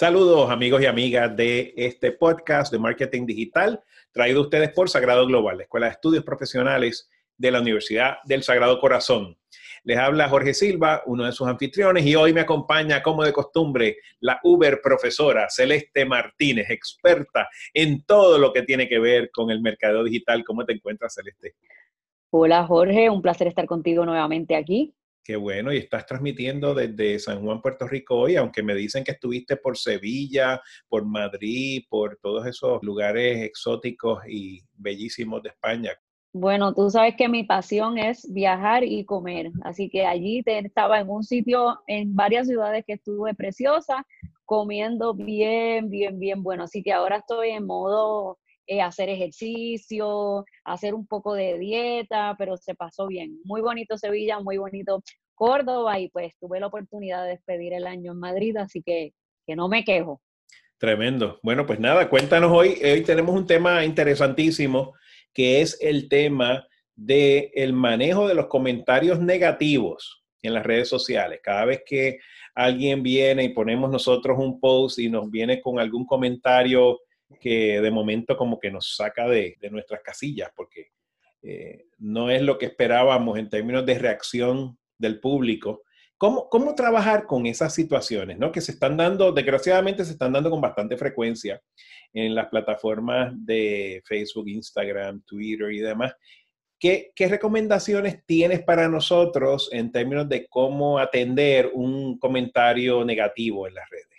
Saludos amigos y amigas de este podcast de marketing digital, traído a ustedes por Sagrado Global, la Escuela de Estudios Profesionales de la Universidad del Sagrado Corazón. Les habla Jorge Silva, uno de sus anfitriones, y hoy me acompaña, como de costumbre, la Uber profesora Celeste Martínez, experta en todo lo que tiene que ver con el mercado digital. ¿Cómo te encuentras, Celeste? Hola, Jorge, un placer estar contigo nuevamente aquí. Qué bueno, y estás transmitiendo desde San Juan, Puerto Rico hoy, aunque me dicen que estuviste por Sevilla, por Madrid, por todos esos lugares exóticos y bellísimos de España. Bueno, tú sabes que mi pasión es viajar y comer, así que allí estaba en un sitio, en varias ciudades que estuve preciosa, comiendo bien, bien, bien bueno. Así que ahora estoy en modo eh, hacer ejercicio, hacer un poco de dieta, pero se pasó bien. Muy bonito Sevilla, muy bonito Córdoba y pues tuve la oportunidad de despedir el año en Madrid, así que, que no me quejo. Tremendo. Bueno, pues nada, cuéntanos hoy. Hoy tenemos un tema interesantísimo que es el tema del el manejo de los comentarios negativos en las redes sociales. Cada vez que alguien viene y ponemos nosotros un post y nos viene con algún comentario que de momento como que nos saca de, nuestras casillas, porque eh, no es lo que esperábamos en términos de reacción del público. ¿Cómo, ¿Cómo, trabajar con esas situaciones, ¿no? Que se están dando, desgraciadamente se están dando con bastante frecuencia en las plataformas de Facebook, Instagram, Twitter y demás. ¿Qué, ¿Qué, recomendaciones tienes para nosotros en términos de cómo atender un comentario negativo en las redes?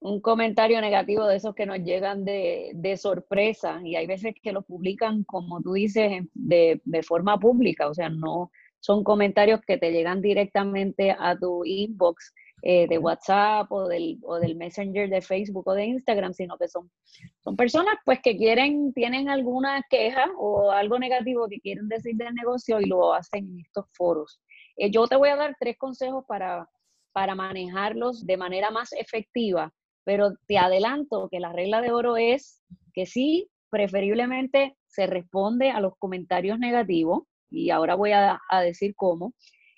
Un comentario negativo de esos que nos llegan de, sorpresa y hay veces que lo publican, como tú dices, de, forma pública, o sea, no son comentarios que te llegan directamente a tu inbox eh, de WhatsApp o del, o del Messenger de Facebook o de Instagram, sino que son, son personas pues que quieren, tienen alguna queja o algo negativo que quieren decir del negocio y lo hacen en estos foros. Eh, yo te voy a dar tres consejos para, para manejarlos de manera más efectiva pero te adelanto que la regla de oro es que sí, preferiblemente se responde a los comentarios negativos, y ahora voy a, decir cómo.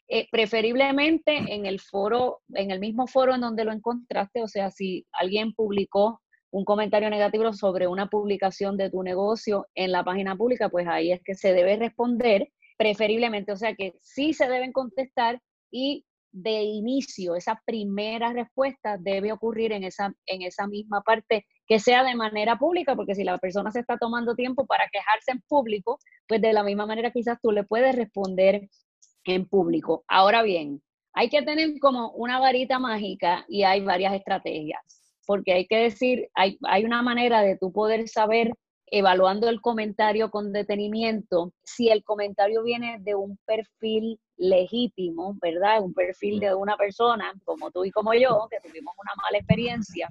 Eh, preferiblemente en el foro, en el mismo foro en donde lo encontraste, o sea, si alguien publicó un comentario negativo sobre una publicación de tu negocio en la página pública, pues ahí es que se debe responder preferiblemente, o sea que sí se deben contestar y de inicio, esa primera respuesta debe ocurrir en esa, en esa misma parte, que sea de manera pública, porque si la persona se está tomando tiempo para quejarse en público, pues de la misma manera quizás tú le puedes responder en público. Ahora bien, hay que tener como una varita mágica y hay varias estrategias, porque hay que decir, hay, hay una manera de tú poder saber evaluando el comentario con detenimiento, si el comentario viene de un perfil legítimo, ¿verdad? Un perfil de una persona como tú y como yo, que tuvimos una mala experiencia,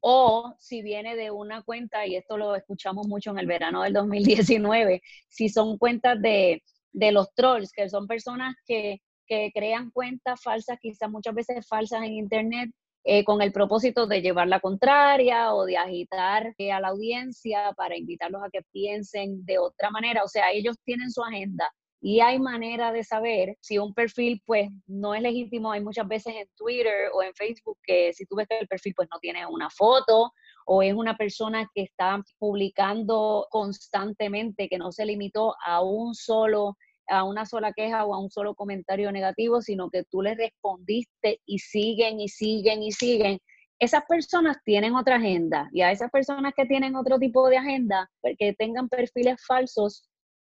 o si viene de una cuenta, y esto lo escuchamos mucho en el verano del 2019, si son cuentas de, de los trolls, que son personas que, que crean cuentas falsas, quizás muchas veces falsas en Internet, eh, con el propósito de llevar la contraria o de agitar eh, a la audiencia para invitarlos a que piensen de otra manera. O sea, ellos tienen su agenda y hay manera de saber si un perfil pues no es legítimo. Hay muchas veces en Twitter o en Facebook que si tú ves que el perfil pues no tiene una foto o es una persona que está publicando constantemente, que no se limitó a un solo a una sola queja o a un solo comentario negativo, sino que tú le respondiste y siguen y siguen y siguen. Esas personas tienen otra agenda y a esas personas que tienen otro tipo de agenda, que tengan perfiles falsos,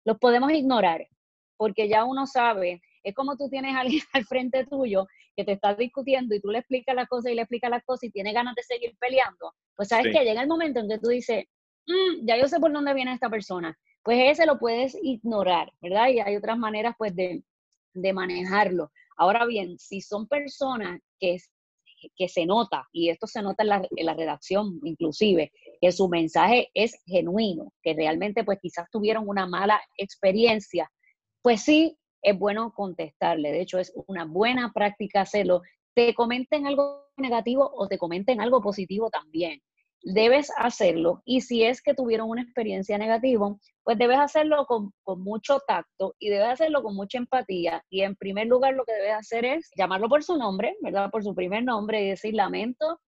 los podemos ignorar, porque ya uno sabe, es como tú tienes a alguien al frente tuyo que te está discutiendo y tú le explicas la cosa y le explicas la cosa y tiene ganas de seguir peleando, pues sabes que llega el momento en que tú dices, mm, ya yo sé por dónde viene esta persona, pues ese lo puedes ignorar, ¿verdad? Y hay otras maneras pues de, manejarlo. Ahora bien, si son personas que, que se nota, y esto se nota en la, en la, redacción inclusive, que su mensaje es genuino, que realmente pues quizás tuvieron una mala experiencia, pues sí, es bueno contestarle. De hecho, es una buena práctica hacerlo. Te comenten algo negativo o te comenten algo positivo también debes hacerlo. Y si es que tuvieron una experiencia negativa, pues debes hacerlo con, mucho tacto y debes hacerlo con mucha empatía. Y en primer lugar, lo que debes hacer es llamarlo por su nombre, ¿verdad? Por su primer nombre y decir, lamento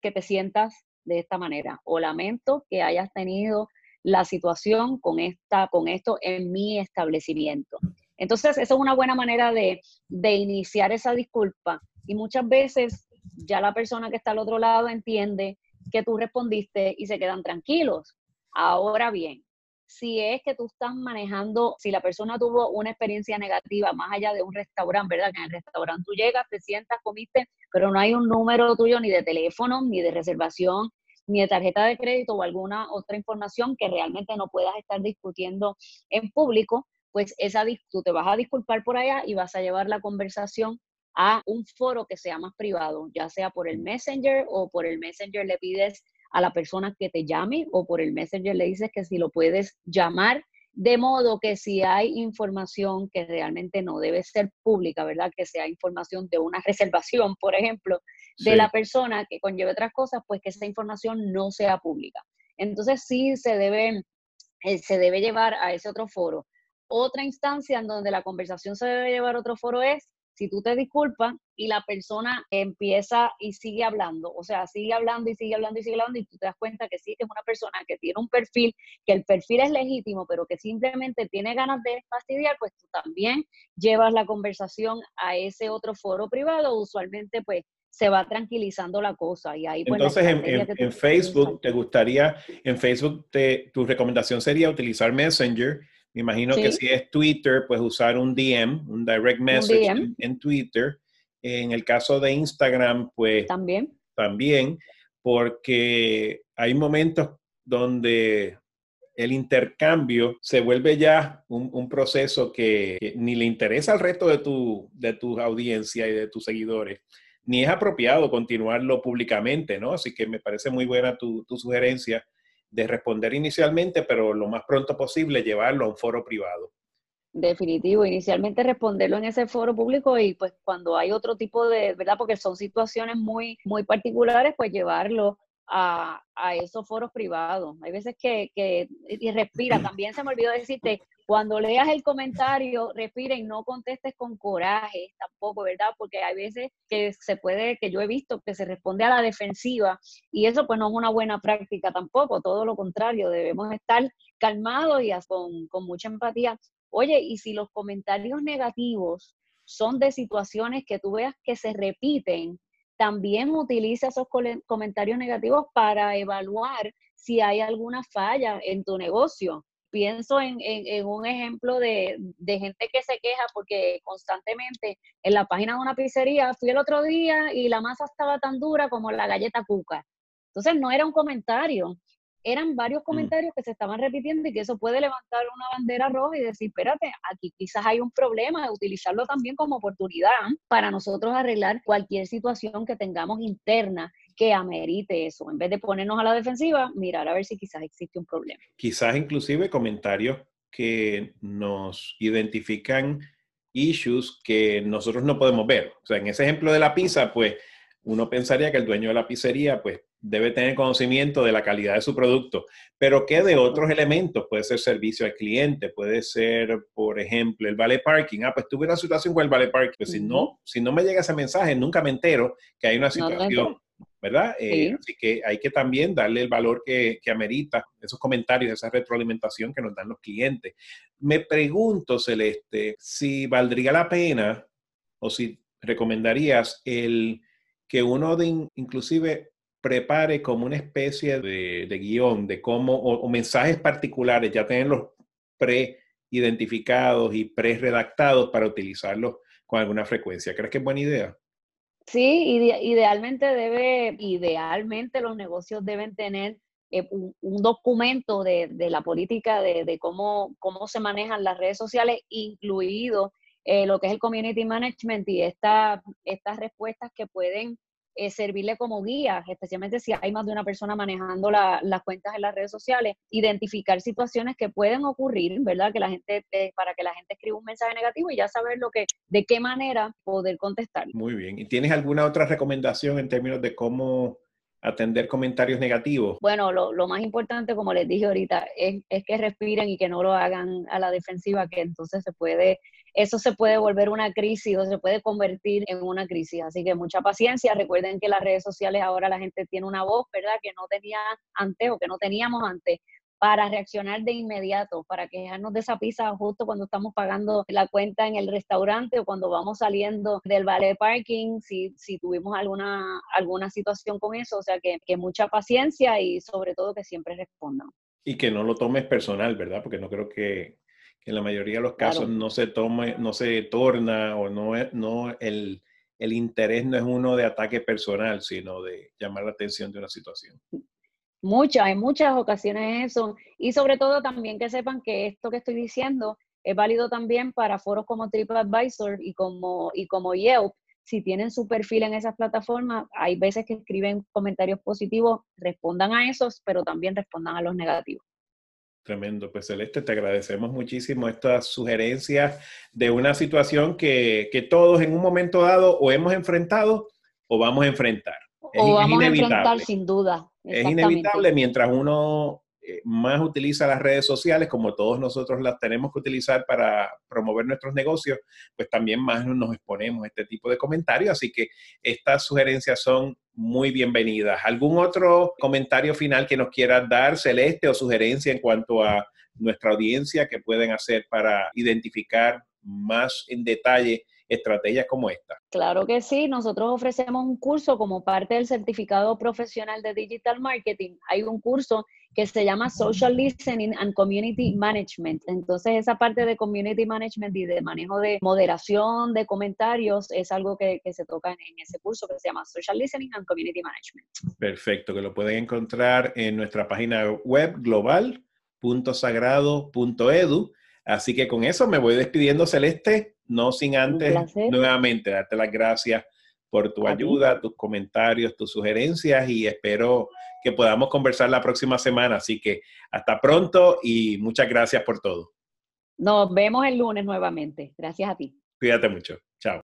que te sientas de esta manera o lamento que hayas tenido la situación con, esta, con esto en mi establecimiento. Entonces, eso es una buena manera de, de iniciar esa disculpa y muchas veces ya la persona que está al otro lado entiende que tú respondiste y se quedan tranquilos. Ahora bien, si es que tú estás manejando, si la persona tuvo una experiencia negativa más allá de un restaurante, ¿verdad? Que en el restaurante tú llegas, te sientas, comiste, pero no hay un número tuyo ni de teléfono, ni de reservación, ni de tarjeta de crédito o alguna otra información que realmente no puedas estar discutiendo en público, pues esa tú te vas a disculpar por allá y vas a llevar la conversación a un foro que sea más privado, ya sea por el Messenger o por el Messenger le pides a la persona que te llame o por el Messenger le dices que si lo puedes llamar, de modo que si hay información que realmente no debe ser pública, ¿verdad? Que sea información de una reservación, por ejemplo, de la persona que conlleve otras cosas, pues que esa información no sea pública. Entonces sí se debe, eh, se debe llevar a ese otro foro. Otra instancia en donde la conversación se debe llevar a otro foro es si tú te disculpas y la persona empieza y sigue hablando, o sea, sigue hablando y sigue hablando y sigue hablando y tú te das cuenta que sí, que es una persona que tiene un perfil, que el perfil es legítimo, pero que simplemente tiene ganas de fastidiar, pues tú también llevas la conversación a ese otro foro privado, usualmente pues se va tranquilizando la cosa y ahí pues, entonces en, Facebook te gustaría en Facebook te, tu recomendación sería utilizar Messenger me imagino que si es Twitter, pues usar un DM, un direct message En, Twitter. En el caso de Instagram, pues también. También, porque hay momentos donde el intercambio se vuelve ya un, proceso que, ni le interesa al resto de tu, de tu audiencia y de tus seguidores, ni es apropiado continuarlo públicamente, ¿no? Así que me parece muy buena tu, tu sugerencia de responder inicialmente, pero lo más pronto posible llevarlo a un foro privado. Definitivo, inicialmente responderlo en ese foro público y pues cuando hay otro tipo de, ¿verdad? Porque son situaciones muy, muy particulares, pues llevarlo a, esos foros privados. Hay veces que, que, y respira, también se me olvidó decirte, cuando leas el comentario, respira y no contestes con coraje tampoco, ¿verdad? Porque hay veces que se puede, que yo he visto que se responde a la defensiva y eso pues no es una buena práctica tampoco, todo lo contrario, debemos estar calmados y con, con mucha empatía. Oye, y si los comentarios negativos son de situaciones que tú veas que se repiten, también utiliza esos comentarios negativos para evaluar si hay alguna falla en tu negocio. Pienso en, un ejemplo de, gente que se queja porque constantemente en la página de una pizzería fui el otro día y la masa estaba tan dura como la galleta cuca. Entonces no era un comentario, eran varios mm. comentarios que se estaban repitiendo y que eso puede levantar una bandera roja y decir, espérate, aquí quizás hay un problema, de utilizarlo también como oportunidad para nosotros arreglar cualquier situación que tengamos interna que amerite eso. En vez de ponernos a la defensiva, mirar a ver si quizás existe un problema. Quizás inclusive comentarios que nos identifican issues que nosotros no podemos ver. O sea, en ese ejemplo de la pizza, pues uno pensaría que el dueño de la pizzería, pues debe tener conocimiento de la calidad de su producto, pero ¿qué de otros elementos? Puede ser servicio al cliente, puede ser, por ejemplo, el vale parking. Ah, pues tuve una situación con el vale parking. Pues si, no, si no me llega ese mensaje, nunca me entero que hay una situación, ¿verdad? Eh, así que hay que también darle el valor que, que amerita esos comentarios, esa retroalimentación que nos dan los clientes. Me pregunto, Celeste, si valdría la pena o si recomendarías el que uno de inclusive prepare como una especie de, guion de cómo, o, mensajes particulares, ya tenerlos pre-identificados y pre-redactados para utilizarlos con alguna frecuencia. ¿Crees que es buena idea? Sí, idealmente debe, idealmente los negocios deben tener eh, un, documento de, la política de, cómo, cómo se manejan las redes sociales, incluido eh, lo que es el community management y estas respuestas que pueden eh, servirle como guía, especialmente si hay más de una persona manejando las cuentas en las redes sociales, identificar situaciones que pueden ocurrir, ¿verdad? Que la gente, eh, para que la gente escriba un mensaje negativo y ya saber lo que, de qué manera poder contestar. Muy bien. ¿Y tienes alguna otra recomendación en términos de cómo atender comentarios negativos? Bueno, lo, más importante, como les dije ahorita, es, es, que respiren y que no lo hagan a la defensiva, que entonces se puede eso se puede volver una crisis o se puede convertir en una crisis. Así que mucha paciencia. Recuerden que las redes sociales ahora la gente tiene una voz, ¿verdad? Que no tenía antes o que no teníamos antes para reaccionar de inmediato, para quejarnos de esa pizza justo cuando estamos pagando la cuenta en el restaurante o cuando vamos saliendo del vale parking, si, si tuvimos alguna, alguna situación con eso. O sea que, que mucha paciencia y sobre todo que siempre respondan. Y que no lo tomes personal, ¿verdad? Porque no creo que, en la mayoría de los casos no se tome, no se torna o no, no el, el interés no es uno de ataque personal, sino de llamar la atención de una situación. Muchas, en muchas ocasiones eso. Y sobre todo también que sepan que esto que estoy diciendo es válido también para foros como TripAdvisor y como, y como Yelp. Si tienen su perfil en esas plataformas, hay veces que escriben comentarios positivos, respondan a esos, pero también respondan a los negativos. Tremendo. Pues Celeste, te agradecemos muchísimo estas sugerencias de una situación que, que todos en un momento dado o hemos enfrentado o vamos a enfrentar. o vamos a enfrentar sin duda. Es inevitable mientras uno más utiliza las redes sociales, como todos nosotros las tenemos que utilizar para promover nuestros negocios, pues también más nos exponemos a este tipo de comentarios. Así que estas sugerencias son muy bienvenidas. ¿Algún otro comentario final que nos quieras dar, Celeste, o sugerencia en cuanto a nuestra audiencia que pueden hacer para identificar más en detalle estrategias como esta? Claro que sí, nosotros ofrecemos un curso como parte del certificado profesional de Digital Marketing. Hay un curso que se llama Social Listening and Community Management. Entonces, esa parte de Community Management y de manejo de moderación de comentarios es algo que, se toca en, ese curso que se llama Social Listening and Community Management. Perfecto, que lo pueden encontrar en nuestra página web global.sagrado.edu. Así que con eso me voy despidiendo, Celeste no sin antes nuevamente darte las gracias por tu ayuda, tus comentarios, tus sugerencias y espero que podamos conversar la próxima semana. Así que hasta pronto y muchas gracias por todo. Nos vemos el lunes nuevamente. Gracias a ti. Cuídate mucho. Chao.